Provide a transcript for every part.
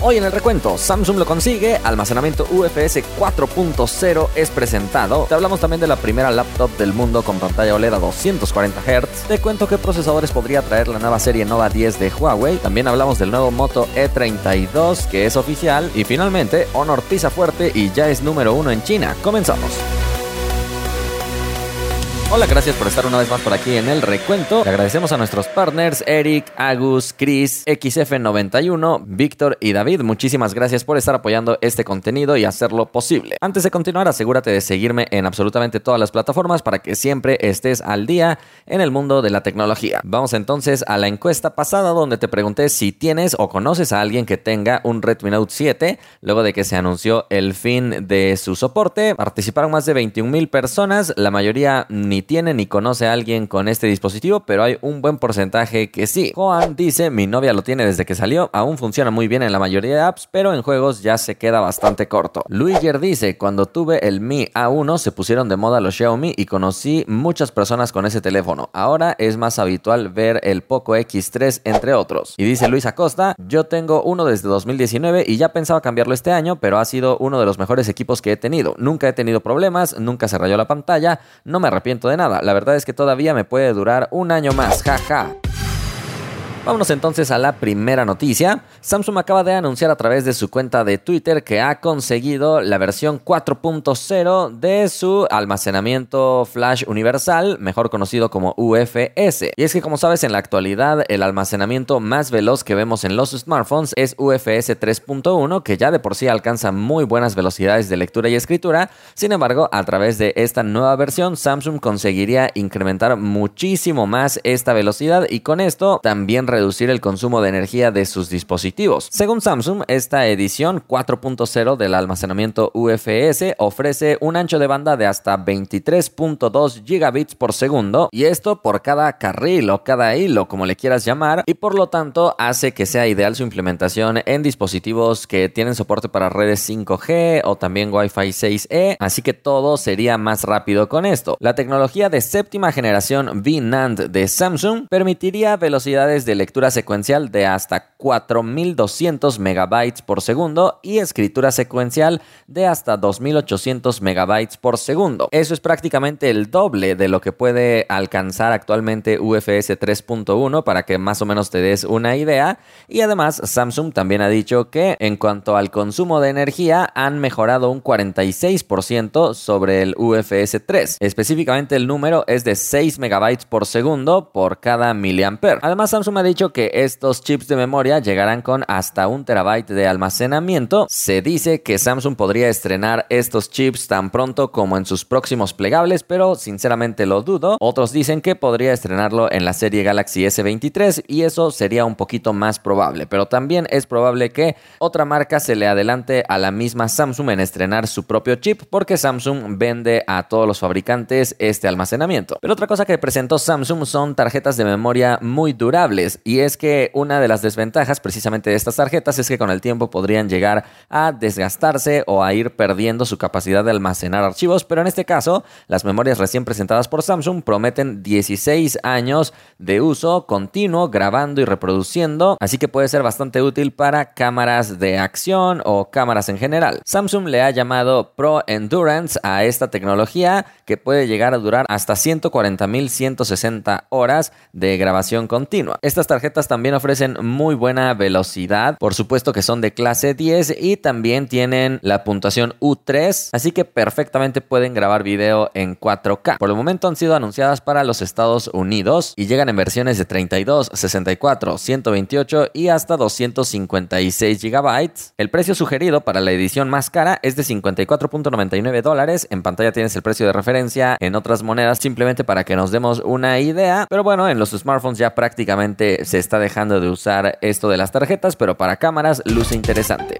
Hoy en el recuento, Samsung lo consigue, almacenamiento UFS 4.0 es presentado. Te hablamos también de la primera laptop del mundo con pantalla OLED a 240 Hz. Te cuento qué procesadores podría traer la nueva serie Nova 10 de Huawei. También hablamos del nuevo Moto E32 que es oficial. Y finalmente, Honor pisa fuerte y ya es número uno en China. Comenzamos. Hola, gracias por estar una vez más por aquí en el recuento. Le agradecemos a nuestros partners Eric, Agus, Chris, XF91, Víctor y David. Muchísimas gracias por estar apoyando este contenido y hacerlo posible. Antes de continuar, asegúrate de seguirme en absolutamente todas las plataformas para que siempre estés al día en el mundo de la tecnología. Vamos entonces a la encuesta pasada donde te pregunté si tienes o conoces a alguien que tenga un Redmi Note 7 luego de que se anunció el fin de su soporte. Participaron más de 21 mil personas, la mayoría ni tiene ni conoce a alguien con este dispositivo, pero hay un buen porcentaje que sí. Juan dice, mi novia lo tiene desde que salió, aún funciona muy bien en la mayoría de apps, pero en juegos ya se queda bastante corto. Luiger dice, cuando tuve el Mi A1 se pusieron de moda los Xiaomi y conocí muchas personas con ese teléfono. Ahora es más habitual ver el Poco X3 entre otros. Y dice Luis Acosta, yo tengo uno desde 2019 y ya pensaba cambiarlo este año, pero ha sido uno de los mejores equipos que he tenido. Nunca he tenido problemas, nunca se rayó la pantalla, no me arrepiento de nada. La verdad es que todavía me puede durar un año más. Jaja. Vámonos entonces a la primera noticia. Samsung acaba de anunciar a través de su cuenta de Twitter que ha conseguido la versión 4.0 de su almacenamiento flash universal, mejor conocido como UFS. Y es que como sabes en la actualidad el almacenamiento más veloz que vemos en los smartphones es UFS 3.1 que ya de por sí alcanza muy buenas velocidades de lectura y escritura. Sin embargo, a través de esta nueva versión Samsung conseguiría incrementar muchísimo más esta velocidad y con esto también reducir el consumo de energía de sus dispositivos. Según Samsung, esta edición 4.0 del almacenamiento UFS ofrece un ancho de banda de hasta 23.2 gigabits por segundo y esto por cada carril o cada hilo, como le quieras llamar, y por lo tanto hace que sea ideal su implementación en dispositivos que tienen soporte para redes 5G o también Wi-Fi 6E, así que todo sería más rápido con esto. La tecnología de séptima generación VNAND de Samsung permitiría velocidades de lectura secuencial de hasta 4200 megabytes por segundo y escritura secuencial de hasta 2800 megabytes por segundo. Eso es prácticamente el doble de lo que puede alcanzar actualmente UFS 3.1 para que más o menos te des una idea. Y además Samsung también ha dicho que en cuanto al consumo de energía han mejorado un 46% sobre el UFS 3. Específicamente el número es de 6 megabytes por segundo por cada miliampere. Además Samsung ha dicho que estos chips de memoria llegarán con hasta un terabyte de almacenamiento. Se dice que Samsung podría estrenar estos chips tan pronto como en sus próximos plegables, pero sinceramente lo dudo. Otros dicen que podría estrenarlo en la serie Galaxy S23 y eso sería un poquito más probable, pero también es probable que otra marca se le adelante a la misma Samsung en estrenar su propio chip porque Samsung vende a todos los fabricantes este almacenamiento. Pero otra cosa que presentó Samsung son tarjetas de memoria muy durables y es que una de las desventajas precisamente de estas tarjetas es que con el tiempo podrían llegar a desgastarse o a ir perdiendo su capacidad de almacenar archivos, pero en este caso las memorias recién presentadas por Samsung prometen 16 años de uso continuo grabando y reproduciendo, así que puede ser bastante útil para cámaras de acción o cámaras en general. Samsung le ha llamado Pro Endurance a esta tecnología que puede llegar a durar hasta 140.160 horas de grabación continua. Estas tarjetas también ofrecen muy buena velocidad, por supuesto que son de clase 10 y también tienen la puntuación U3, así que perfectamente pueden grabar video en 4K. Por el momento han sido anunciadas para los Estados Unidos y llegan en versiones de 32, 64, 128 y hasta 256 GB. El precio sugerido para la edición más cara es de 54.99 dólares. En pantalla tienes el precio de referencia en otras monedas simplemente para que nos demos una idea. Pero bueno, en los smartphones ya prácticamente se está dejando de usar esto de las tarjetas, pero para cámaras luce interesante.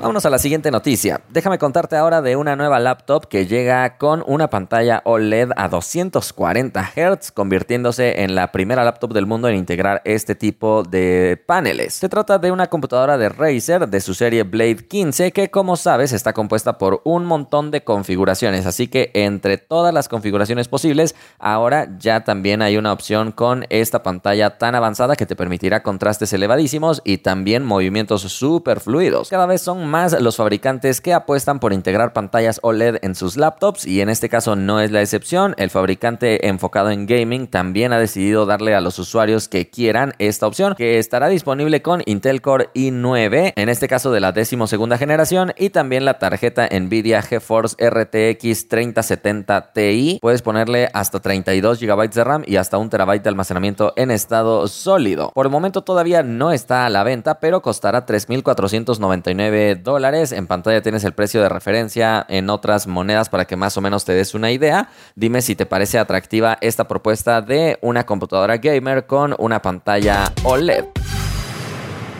Vámonos a la siguiente noticia. Déjame contarte ahora de una nueva laptop que llega con una pantalla OLED a 240 Hz, convirtiéndose en la primera laptop del mundo en integrar este tipo de paneles. Se trata de una computadora de Razer de su serie Blade 15 que como sabes está compuesta por un montón de configuraciones, así que entre todas las configuraciones posibles, ahora ya también hay una opción con esta pantalla tan avanzada que te permitirá contrastes elevadísimos y también movimientos súper fluidos. Cada vez son más los fabricantes que apuestan por integrar pantallas OLED en sus laptops y en este caso no es la excepción. El fabricante enfocado en gaming también ha decidido darle a los usuarios que quieran esta opción que estará disponible con Intel Core i9, en este caso de la segunda generación y también la tarjeta Nvidia GeForce RTX 3070 Ti. Puedes ponerle hasta 32 GB de RAM y hasta un terabyte de almacenamiento en estado sólido. Por el momento todavía no está a la venta, pero costará 3.499 dólares. En pantalla tienes el precio de referencia en otras monedas para que más o menos te des una idea. Dime si te parece atractiva esta propuesta de una computadora gamer con una pantalla OLED.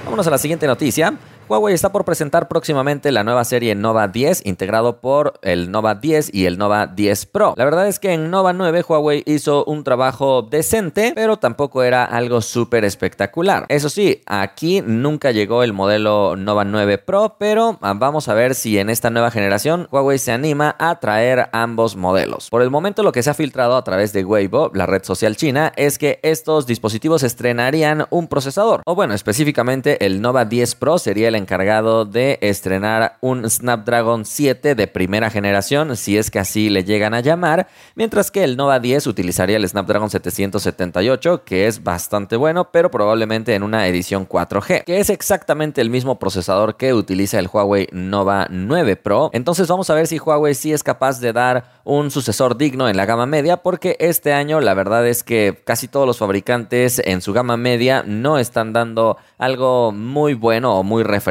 Vámonos a la siguiente noticia. Huawei está por presentar próximamente la nueva serie Nova 10 integrado por el Nova 10 y el Nova 10 Pro. La verdad es que en Nova 9 Huawei hizo un trabajo decente, pero tampoco era algo súper espectacular. Eso sí, aquí nunca llegó el modelo Nova 9 Pro, pero ah, vamos a ver si en esta nueva generación Huawei se anima a traer ambos modelos. Por el momento lo que se ha filtrado a través de Weibo, la red social china, es que estos dispositivos estrenarían un procesador, o bueno, específicamente el Nova 10 Pro sería el encargado de estrenar un Snapdragon 7 de primera generación, si es que así le llegan a llamar, mientras que el Nova 10 utilizaría el Snapdragon 778, que es bastante bueno, pero probablemente en una edición 4G, que es exactamente el mismo procesador que utiliza el Huawei Nova 9 Pro. Entonces vamos a ver si Huawei sí es capaz de dar un sucesor digno en la gama media, porque este año la verdad es que casi todos los fabricantes en su gama media no están dando algo muy bueno o muy referente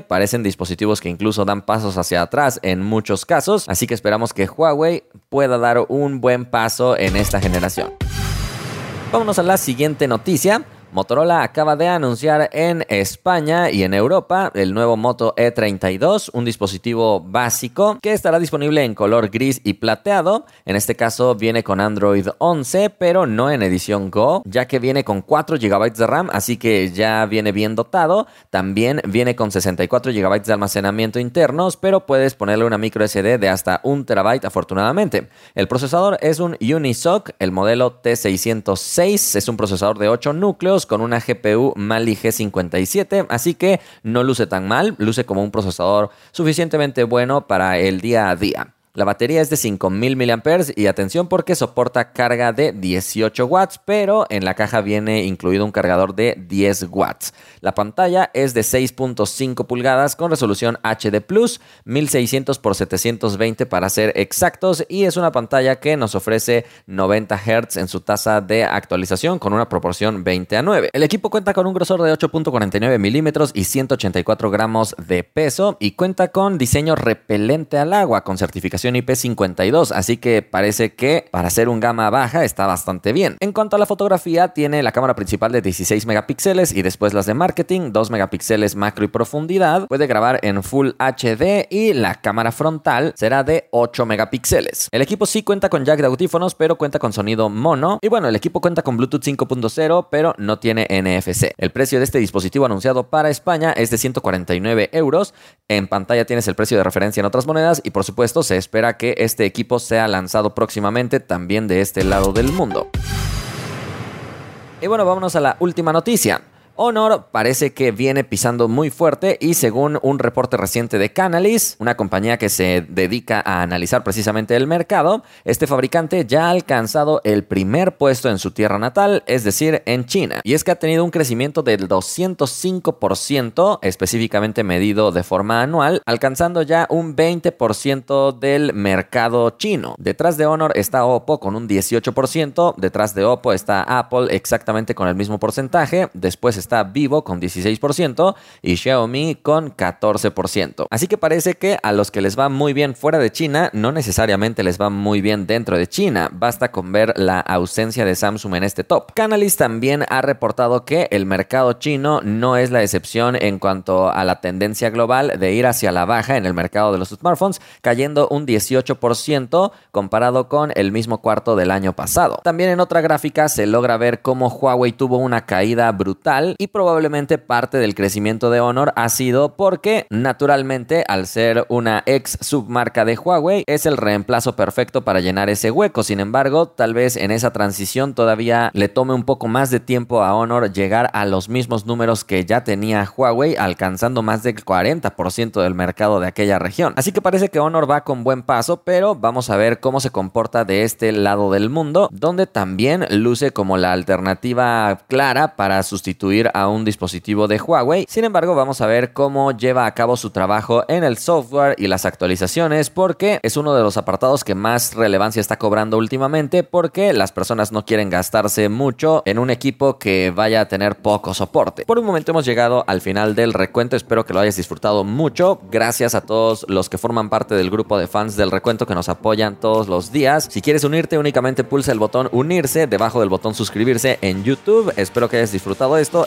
parecen dispositivos que incluso dan pasos hacia atrás en muchos casos, así que esperamos que Huawei pueda dar un buen paso en esta generación. Vámonos a la siguiente noticia. Motorola acaba de anunciar en España y en Europa el nuevo Moto E32, un dispositivo básico que estará disponible en color gris y plateado. En este caso viene con Android 11, pero no en edición Go, ya que viene con 4 GB de RAM, así que ya viene bien dotado. También viene con 64 GB de almacenamiento internos, pero puedes ponerle una micro SD de hasta 1 TB afortunadamente. El procesador es un Unisoc, el modelo T606, es un procesador de 8 núcleos con una GPU Mali G57, así que no luce tan mal, luce como un procesador suficientemente bueno para el día a día. La batería es de 5000 mAh y atención porque soporta carga de 18 watts, pero en la caja viene incluido un cargador de 10 watts. La pantalla es de 6.5 pulgadas con resolución HD 1600 x 720 para ser exactos y es una pantalla que nos ofrece 90 Hz en su tasa de actualización con una proporción 20 a 9. El equipo cuenta con un grosor de 8.49 milímetros y 184 gramos de peso y cuenta con diseño repelente al agua con certificación IP52, así que parece que para ser un gama baja está bastante bien. En cuanto a la fotografía, tiene la cámara principal de 16 megapíxeles y después las de marketing, 2 megapíxeles macro y profundidad. Puede grabar en Full HD y la cámara frontal será de 8 megapíxeles. El equipo sí cuenta con jack de audífonos, pero cuenta con sonido mono. Y bueno, el equipo cuenta con Bluetooth 5.0, pero no tiene NFC. El precio de este dispositivo anunciado para España es de 149 euros. En pantalla tienes el precio de referencia en otras monedas y por supuesto se espera que este equipo sea lanzado próximamente también de este lado del mundo. Y bueno, vámonos a la última noticia. Honor parece que viene pisando muy fuerte y según un reporte reciente de Canalys, una compañía que se dedica a analizar precisamente el mercado, este fabricante ya ha alcanzado el primer puesto en su tierra natal, es decir, en China. Y es que ha tenido un crecimiento del 205%, específicamente medido de forma anual, alcanzando ya un 20% del mercado chino. Detrás de Honor está Oppo con un 18%, detrás de Oppo está Apple exactamente con el mismo porcentaje, después está está Vivo con 16% y Xiaomi con 14%. Así que parece que a los que les va muy bien fuera de China, no necesariamente les va muy bien dentro de China. Basta con ver la ausencia de Samsung en este top. Canalys también ha reportado que el mercado chino no es la excepción en cuanto a la tendencia global de ir hacia la baja en el mercado de los smartphones, cayendo un 18% comparado con el mismo cuarto del año pasado. También en otra gráfica se logra ver cómo Huawei tuvo una caída brutal y probablemente parte del crecimiento de Honor ha sido porque naturalmente al ser una ex submarca de Huawei es el reemplazo perfecto para llenar ese hueco. Sin embargo, tal vez en esa transición todavía le tome un poco más de tiempo a Honor llegar a los mismos números que ya tenía Huawei, alcanzando más del 40% del mercado de aquella región. Así que parece que Honor va con buen paso, pero vamos a ver cómo se comporta de este lado del mundo, donde también luce como la alternativa clara para sustituir a un dispositivo de Huawei. Sin embargo, vamos a ver cómo lleva a cabo su trabajo en el software y las actualizaciones, porque es uno de los apartados que más relevancia está cobrando últimamente, porque las personas no quieren gastarse mucho en un equipo que vaya a tener poco soporte. Por un momento hemos llegado al final del recuento, espero que lo hayas disfrutado mucho. Gracias a todos los que forman parte del grupo de fans del recuento que nos apoyan todos los días. Si quieres unirte, únicamente pulsa el botón unirse debajo del botón suscribirse en YouTube. Espero que hayas disfrutado esto